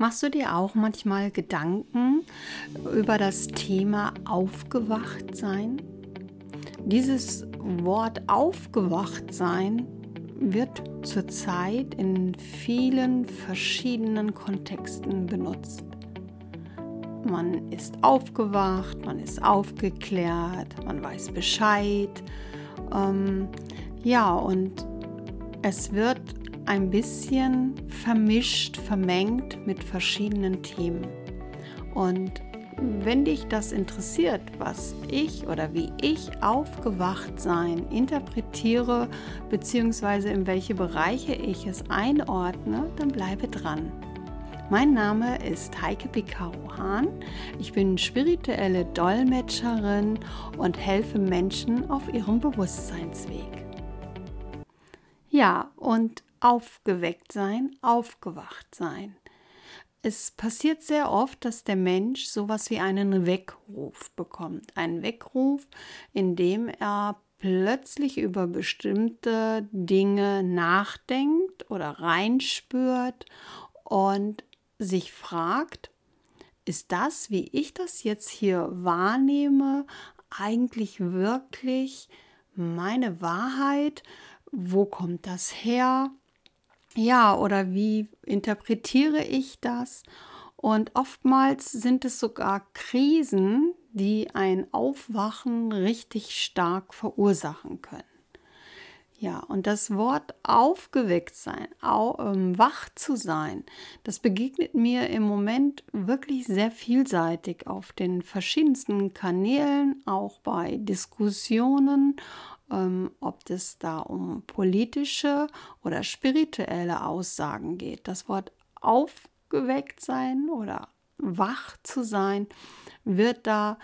Machst du dir auch manchmal Gedanken über das Thema aufgewacht sein? Dieses Wort aufgewacht sein wird zurzeit in vielen verschiedenen Kontexten benutzt. Man ist aufgewacht, man ist aufgeklärt, man weiß Bescheid. Ähm, ja, und es wird ein bisschen vermischt, vermengt mit verschiedenen Themen. Und wenn dich das interessiert, was ich oder wie ich aufgewacht sein interpretiere, beziehungsweise in welche Bereiche ich es einordne, dann bleibe dran. Mein Name ist Heike Picaro Hahn. Ich bin spirituelle Dolmetscherin und helfe Menschen auf ihrem Bewusstseinsweg. Ja, und aufgeweckt sein, aufgewacht sein. Es passiert sehr oft, dass der Mensch sowas wie einen Weckruf bekommt. Einen Weckruf, in dem er plötzlich über bestimmte Dinge nachdenkt oder reinspürt und sich fragt, ist das, wie ich das jetzt hier wahrnehme, eigentlich wirklich meine Wahrheit? Wo kommt das her? Ja, oder wie interpretiere ich das? Und oftmals sind es sogar Krisen, die ein Aufwachen richtig stark verursachen können. Ja, und das Wort aufgeweckt sein, au, ähm, wach zu sein, das begegnet mir im Moment wirklich sehr vielseitig auf den verschiedensten Kanälen, auch bei Diskussionen, ähm, ob es da um politische oder spirituelle Aussagen geht. Das Wort aufgeweckt sein oder wach zu sein wird da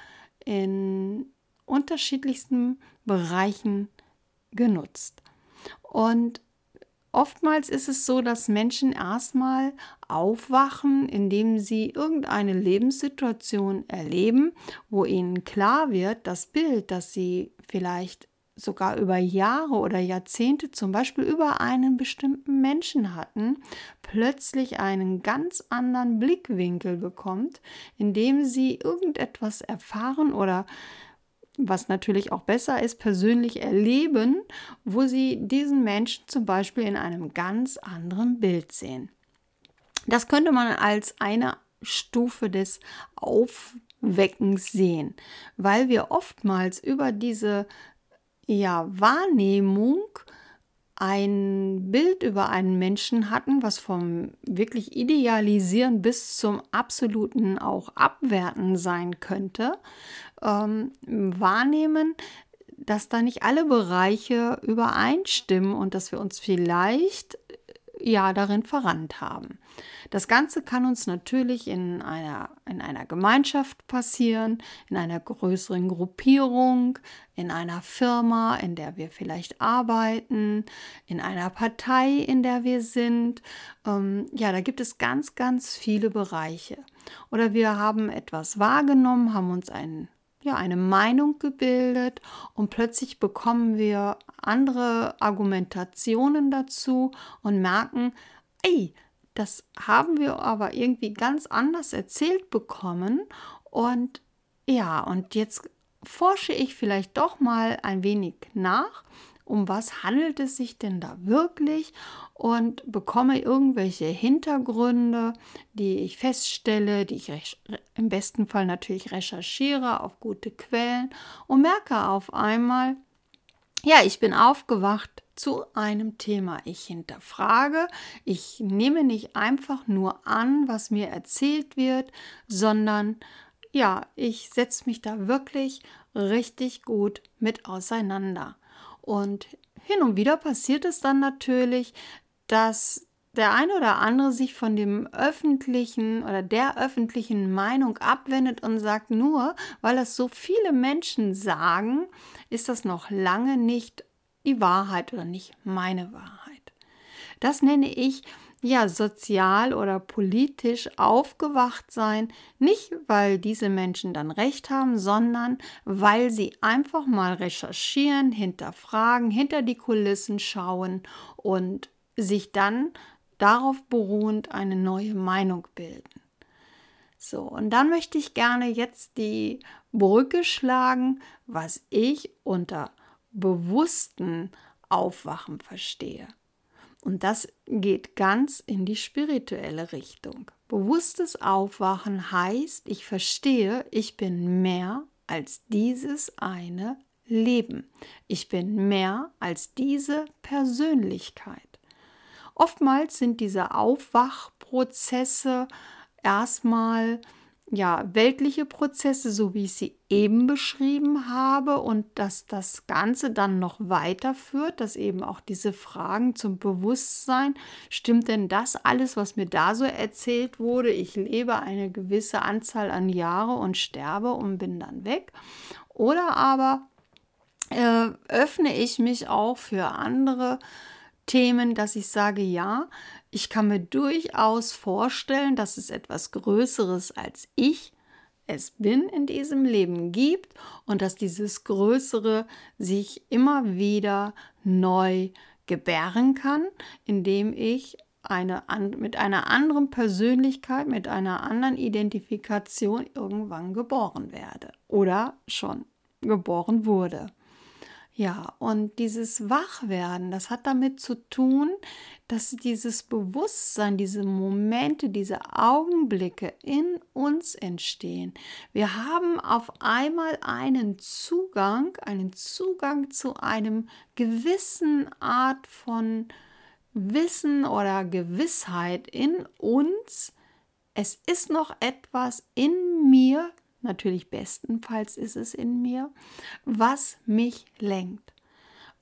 in unterschiedlichsten Bereichen genutzt. Und oftmals ist es so, dass Menschen erstmal aufwachen, indem sie irgendeine Lebenssituation erleben, wo ihnen klar wird, das Bild, das sie vielleicht sogar über Jahre oder Jahrzehnte zum Beispiel über einen bestimmten Menschen hatten, plötzlich einen ganz anderen Blickwinkel bekommt, indem sie irgendetwas erfahren oder was natürlich auch besser ist, persönlich erleben, wo sie diesen Menschen zum Beispiel in einem ganz anderen Bild sehen. Das könnte man als eine Stufe des Aufweckens sehen, weil wir oftmals über diese ja, Wahrnehmung ein Bild über einen Menschen hatten, was vom wirklich idealisieren bis zum absoluten auch abwerten sein könnte, ähm, wahrnehmen, dass da nicht alle Bereiche übereinstimmen und dass wir uns vielleicht ja darin verrannt haben. Das Ganze kann uns natürlich in einer, in einer Gemeinschaft passieren, in einer größeren Gruppierung, in einer Firma, in der wir vielleicht arbeiten, in einer Partei, in der wir sind. Ähm, ja, da gibt es ganz, ganz viele Bereiche. Oder wir haben etwas wahrgenommen, haben uns einen ja, eine Meinung gebildet und plötzlich bekommen wir andere Argumentationen dazu und merken, ey, das haben wir aber irgendwie ganz anders erzählt bekommen und ja, und jetzt forsche ich vielleicht doch mal ein wenig nach um was handelt es sich denn da wirklich und bekomme irgendwelche Hintergründe, die ich feststelle, die ich im besten Fall natürlich recherchiere auf gute Quellen und merke auf einmal, ja, ich bin aufgewacht zu einem Thema. Ich hinterfrage, ich nehme nicht einfach nur an, was mir erzählt wird, sondern ja, ich setze mich da wirklich richtig gut mit auseinander. Und hin und wieder passiert es dann natürlich, dass der eine oder andere sich von dem öffentlichen oder der öffentlichen Meinung abwendet und sagt, nur weil das so viele Menschen sagen, ist das noch lange nicht die Wahrheit oder nicht meine Wahrheit. Das nenne ich ja, sozial oder politisch aufgewacht sein, nicht weil diese Menschen dann recht haben, sondern weil sie einfach mal recherchieren, hinterfragen, hinter die Kulissen schauen und sich dann darauf beruhend eine neue Meinung bilden. So, und dann möchte ich gerne jetzt die Brücke schlagen, was ich unter bewussten Aufwachen verstehe. Und das geht ganz in die spirituelle Richtung. Bewusstes Aufwachen heißt, ich verstehe, ich bin mehr als dieses eine Leben. Ich bin mehr als diese Persönlichkeit. Oftmals sind diese Aufwachprozesse erstmal ja, weltliche Prozesse, so wie ich sie eben beschrieben habe, und dass das Ganze dann noch weiterführt, dass eben auch diese Fragen zum Bewusstsein, stimmt denn das alles, was mir da so erzählt wurde? Ich lebe eine gewisse Anzahl an Jahre und sterbe und bin dann weg. Oder aber äh, öffne ich mich auch für andere Themen, dass ich sage, ja, ich kann mir durchaus vorstellen, dass es etwas Größeres als ich es bin in diesem Leben gibt und dass dieses Größere sich immer wieder neu gebären kann, indem ich eine, mit einer anderen Persönlichkeit, mit einer anderen Identifikation irgendwann geboren werde oder schon geboren wurde. Ja, und dieses Wachwerden, das hat damit zu tun, dass dieses Bewusstsein, diese Momente, diese Augenblicke in uns entstehen. Wir haben auf einmal einen Zugang, einen Zugang zu einem gewissen Art von Wissen oder Gewissheit in uns. Es ist noch etwas in mir, natürlich bestenfalls ist es in mir, was mich lenkt.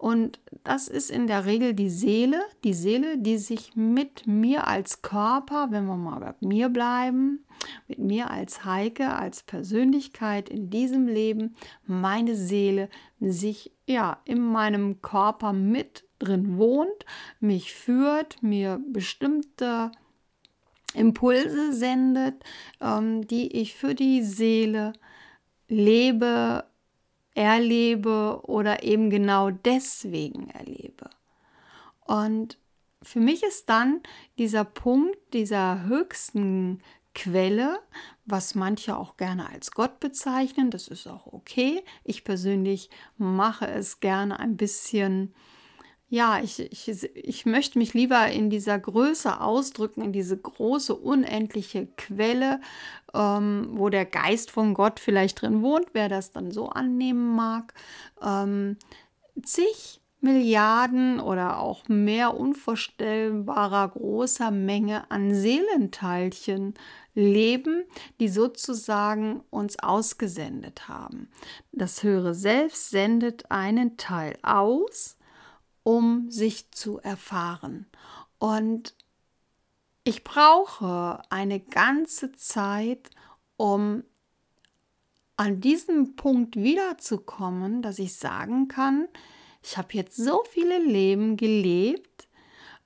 Und das ist in der Regel die Seele, die Seele, die sich mit mir als Körper, wenn wir mal bei mir bleiben, mit mir als Heike, als Persönlichkeit in diesem Leben, meine Seele sich ja in meinem Körper mit drin wohnt, mich führt, mir bestimmte Impulse sendet, ähm, die ich für die Seele lebe, erlebe oder eben genau deswegen erlebe. Und für mich ist dann dieser Punkt dieser höchsten Quelle, was manche auch gerne als Gott bezeichnen, das ist auch okay. Ich persönlich mache es gerne ein bisschen ja, ich, ich, ich möchte mich lieber in dieser Größe ausdrücken, in diese große, unendliche Quelle, ähm, wo der Geist von Gott vielleicht drin wohnt, wer das dann so annehmen mag. Ähm, zig Milliarden oder auch mehr unvorstellbarer großer Menge an Seelenteilchen leben, die sozusagen uns ausgesendet haben. Das höhere Selbst sendet einen Teil aus, um sich zu erfahren. Und ich brauche eine ganze Zeit, um an diesem Punkt wiederzukommen, dass ich sagen kann, ich habe jetzt so viele Leben gelebt,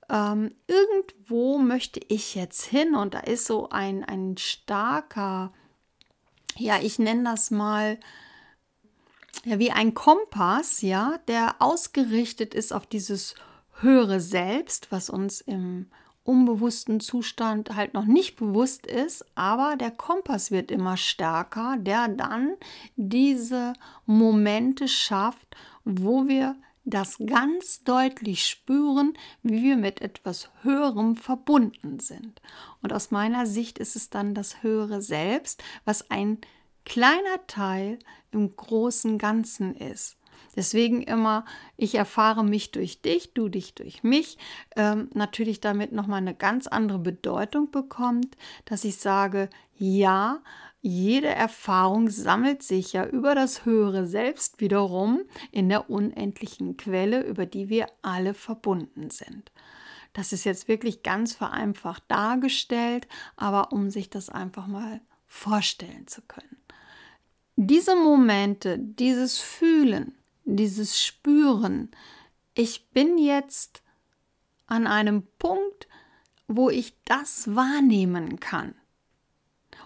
ähm, irgendwo möchte ich jetzt hin und da ist so ein, ein starker, ja, ich nenne das mal ja, wie ein Kompass, ja, der ausgerichtet ist auf dieses höhere Selbst, was uns im unbewussten Zustand halt noch nicht bewusst ist, aber der Kompass wird immer stärker, der dann diese Momente schafft, wo wir das ganz deutlich spüren, wie wir mit etwas Höherem verbunden sind. Und aus meiner Sicht ist es dann das höhere Selbst, was ein kleiner Teil im großen Ganzen ist. Deswegen immer, ich erfahre mich durch dich, du dich durch mich. Ähm, natürlich damit nochmal eine ganz andere Bedeutung bekommt, dass ich sage, ja, jede Erfahrung sammelt sich ja über das höhere Selbst wiederum in der unendlichen Quelle, über die wir alle verbunden sind. Das ist jetzt wirklich ganz vereinfacht dargestellt, aber um sich das einfach mal vorstellen zu können. Diese Momente, dieses Fühlen, dieses Spüren, ich bin jetzt an einem Punkt, wo ich das wahrnehmen kann.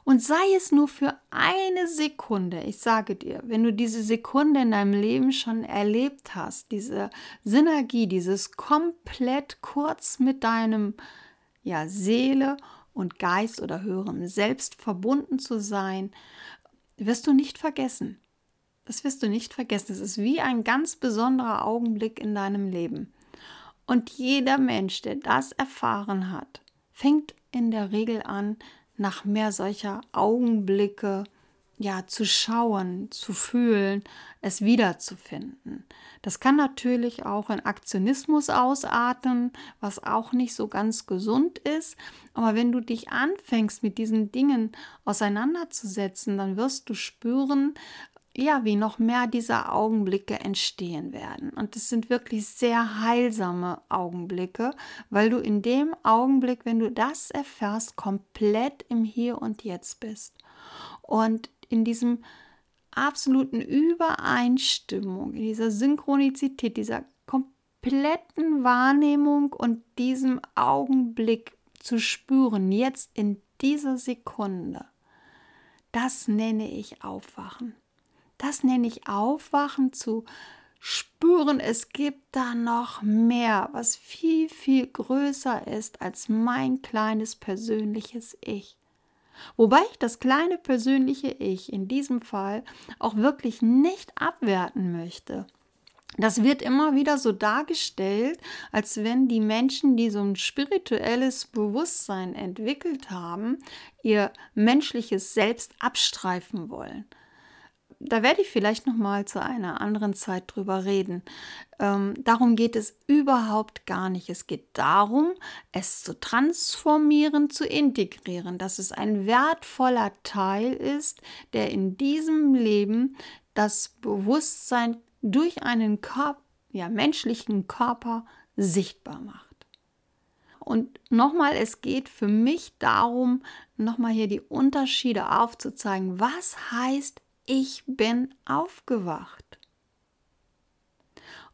Und sei es nur für eine Sekunde, ich sage dir, wenn du diese Sekunde in deinem Leben schon erlebt hast, diese Synergie, dieses komplett kurz mit deinem ja, Seele und Geist oder höherem Selbst verbunden zu sein, wirst du nicht vergessen. Das wirst du nicht vergessen. Es ist wie ein ganz besonderer Augenblick in deinem Leben. Und jeder Mensch, der das erfahren hat, fängt in der Regel an, nach mehr solcher Augenblicke ja zu schauen, zu fühlen, es wiederzufinden. Das kann natürlich auch in Aktionismus ausarten, was auch nicht so ganz gesund ist. Aber wenn du dich anfängst, mit diesen Dingen auseinanderzusetzen, dann wirst du spüren, ja, wie noch mehr dieser Augenblicke entstehen werden. Und es sind wirklich sehr heilsame Augenblicke, weil du in dem Augenblick, wenn du das erfährst, komplett im Hier und Jetzt bist. Und in diesem absoluten Übereinstimmung, in dieser Synchronizität, dieser kompletten Wahrnehmung und diesem Augenblick zu spüren, jetzt in dieser Sekunde, das nenne ich Aufwachen. Das nenne ich Aufwachen zu spüren, es gibt da noch mehr, was viel, viel größer ist als mein kleines persönliches Ich. Wobei ich das kleine persönliche Ich in diesem Fall auch wirklich nicht abwerten möchte. Das wird immer wieder so dargestellt, als wenn die Menschen, die so ein spirituelles Bewusstsein entwickelt haben, ihr menschliches Selbst abstreifen wollen da werde ich vielleicht noch mal zu einer anderen Zeit drüber reden. Ähm, darum geht es überhaupt gar nicht. Es geht darum, es zu transformieren, zu integrieren, dass es ein wertvoller Teil ist, der in diesem Leben das Bewusstsein durch einen Körper, ja, menschlichen Körper sichtbar macht. Und nochmal, es geht für mich darum, nochmal hier die Unterschiede aufzuzeigen. Was heißt ich bin aufgewacht.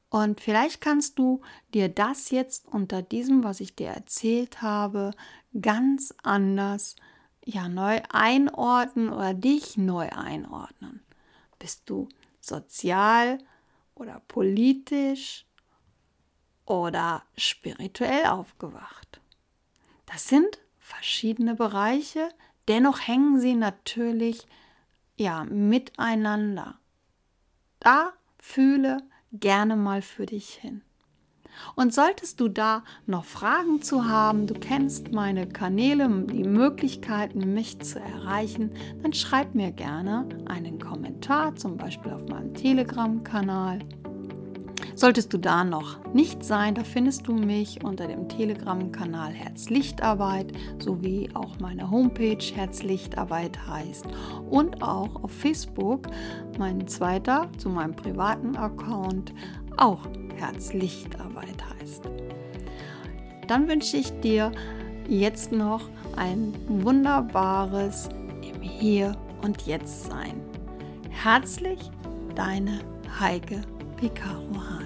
Und vielleicht kannst du dir das jetzt unter diesem, was ich dir erzählt habe, ganz anders ja neu einordnen oder dich neu einordnen. Bist du sozial oder politisch oder spirituell aufgewacht? Das sind verschiedene Bereiche, dennoch hängen sie natürlich ja, miteinander. Da fühle gerne mal für dich hin. Und solltest du da noch Fragen zu haben, du kennst meine Kanäle, die Möglichkeiten, mich zu erreichen, dann schreib mir gerne einen Kommentar, zum Beispiel auf meinem Telegram-Kanal Solltest du da noch nicht sein, da findest du mich unter dem Telegram-Kanal Herzlichtarbeit sowie auch meine Homepage Herzlichtarbeit heißt und auch auf Facebook mein zweiter zu meinem privaten Account auch Herzlichtarbeit heißt. Dann wünsche ich dir jetzt noch ein wunderbares im Hier und Jetzt sein. Herzlich, deine Heike Picaro.